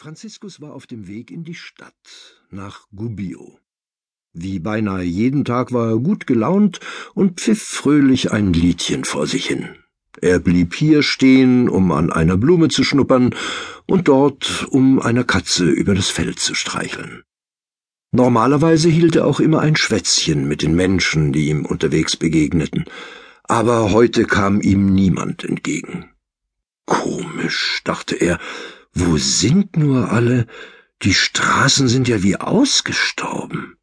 Franziskus war auf dem Weg in die Stadt, nach Gubbio. Wie beinahe jeden Tag war er gut gelaunt und pfiff fröhlich ein Liedchen vor sich hin. Er blieb hier stehen, um an einer Blume zu schnuppern, und dort, um einer Katze über das Feld zu streicheln. Normalerweise hielt er auch immer ein Schwätzchen mit den Menschen, die ihm unterwegs begegneten, aber heute kam ihm niemand entgegen. Komisch, dachte er, wo sind nur alle? Die Straßen sind ja wie ausgestorben.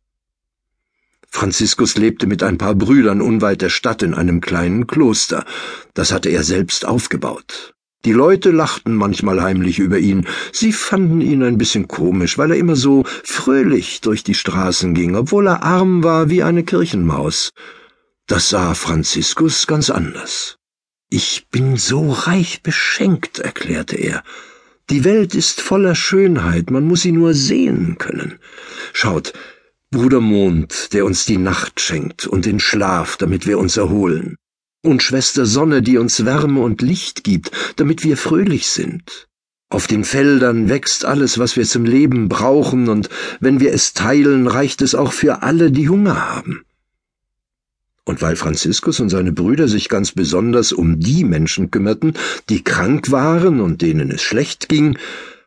Franziskus lebte mit ein paar Brüdern unweit der Stadt in einem kleinen Kloster. Das hatte er selbst aufgebaut. Die Leute lachten manchmal heimlich über ihn. Sie fanden ihn ein bisschen komisch, weil er immer so fröhlich durch die Straßen ging, obwohl er arm war wie eine Kirchenmaus. Das sah Franziskus ganz anders. Ich bin so reich beschenkt, erklärte er. Die Welt ist voller Schönheit, man muss sie nur sehen können. Schaut, Bruder Mond, der uns die Nacht schenkt und den Schlaf, damit wir uns erholen. Und Schwester Sonne, die uns Wärme und Licht gibt, damit wir fröhlich sind. Auf den Feldern wächst alles, was wir zum Leben brauchen, und wenn wir es teilen, reicht es auch für alle, die Hunger haben. Und weil Franziskus und seine Brüder sich ganz besonders um die Menschen kümmerten, die krank waren und denen es schlecht ging,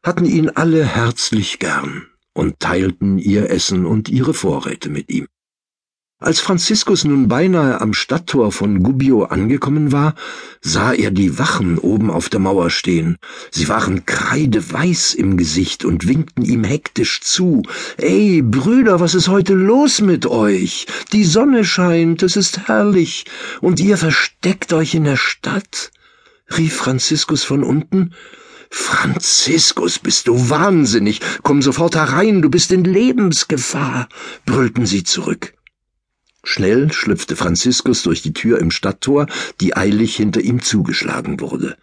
hatten ihn alle herzlich gern und teilten ihr Essen und ihre Vorräte mit ihm. Als Franziskus nun beinahe am Stadttor von Gubbio angekommen war, sah er die Wachen oben auf der Mauer stehen. Sie waren kreideweiß im Gesicht und winkten ihm hektisch zu. Ey, Brüder, was ist heute los mit euch? Die Sonne scheint, es ist herrlich, und ihr versteckt euch in der Stadt? rief Franziskus von unten. Franziskus, bist du wahnsinnig? Komm sofort herein, du bist in Lebensgefahr, brüllten sie zurück. Schnell schlüpfte Franziskus durch die Tür im Stadttor, die eilig hinter ihm zugeschlagen wurde.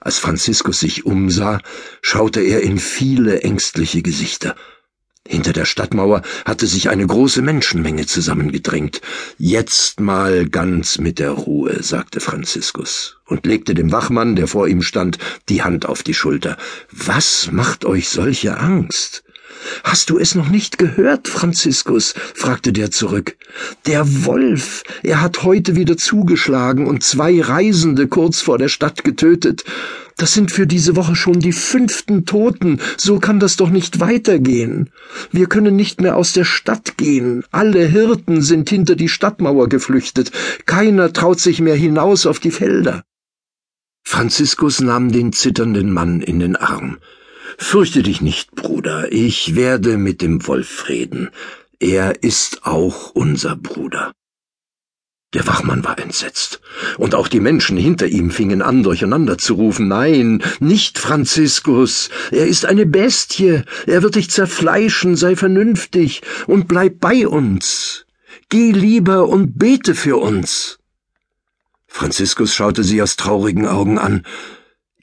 Als Franziskus sich umsah, schaute er in viele ängstliche Gesichter. Hinter der Stadtmauer hatte sich eine große Menschenmenge zusammengedrängt. Jetzt mal ganz mit der Ruhe, sagte Franziskus und legte dem Wachmann, der vor ihm stand, die Hand auf die Schulter. Was macht euch solche Angst? Hast du es noch nicht gehört, Franziskus? fragte der zurück. Der Wolf, er hat heute wieder zugeschlagen und zwei Reisende kurz vor der Stadt getötet. Das sind für diese Woche schon die fünften Toten. So kann das doch nicht weitergehen. Wir können nicht mehr aus der Stadt gehen. Alle Hirten sind hinter die Stadtmauer geflüchtet. Keiner traut sich mehr hinaus auf die Felder. Franziskus nahm den zitternden Mann in den Arm. Fürchte dich nicht, Bruder, ich werde mit dem Wolf reden. Er ist auch unser Bruder. Der Wachmann war entsetzt, und auch die Menschen hinter ihm fingen an, durcheinander zu rufen Nein, nicht Franziskus, er ist eine Bestie, er wird dich zerfleischen, sei vernünftig und bleib bei uns. Geh lieber und bete für uns. Franziskus schaute sie aus traurigen Augen an.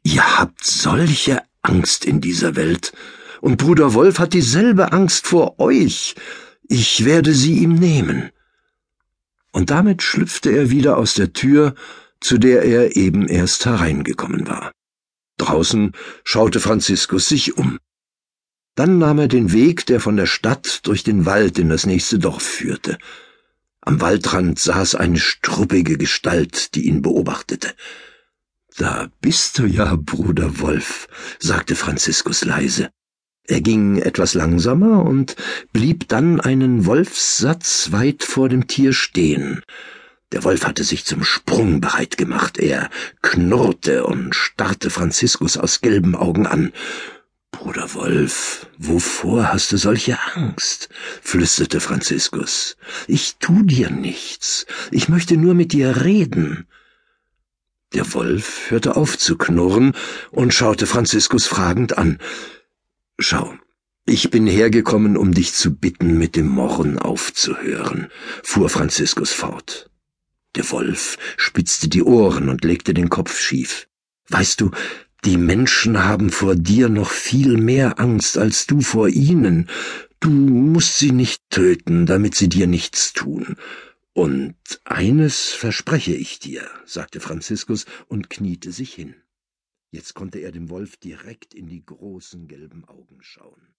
Ihr habt solche Angst in dieser Welt, und Bruder Wolf hat dieselbe Angst vor euch. Ich werde sie ihm nehmen. Und damit schlüpfte er wieder aus der Tür, zu der er eben erst hereingekommen war. Draußen schaute Franziskus sich um. Dann nahm er den Weg, der von der Stadt durch den Wald in das nächste Dorf führte. Am Waldrand saß eine struppige Gestalt, die ihn beobachtete. Da bist du ja, Bruder Wolf, sagte Franziskus leise. Er ging etwas langsamer und blieb dann einen Wolfssatz weit vor dem Tier stehen. Der Wolf hatte sich zum Sprung bereit gemacht. Er knurrte und starrte Franziskus aus gelben Augen an. Bruder Wolf, wovor hast du solche Angst? flüsterte Franziskus. Ich tu dir nichts. Ich möchte nur mit dir reden. Der Wolf hörte auf zu knurren und schaute Franziskus fragend an. Schau, ich bin hergekommen, um dich zu bitten, mit dem Murren aufzuhören, fuhr Franziskus fort. Der Wolf spitzte die Ohren und legte den Kopf schief. Weißt du, die Menschen haben vor dir noch viel mehr Angst als du vor ihnen. Du musst sie nicht töten, damit sie dir nichts tun. Und eines verspreche ich dir, sagte Franziskus und kniete sich hin. Jetzt konnte er dem Wolf direkt in die großen gelben Augen schauen.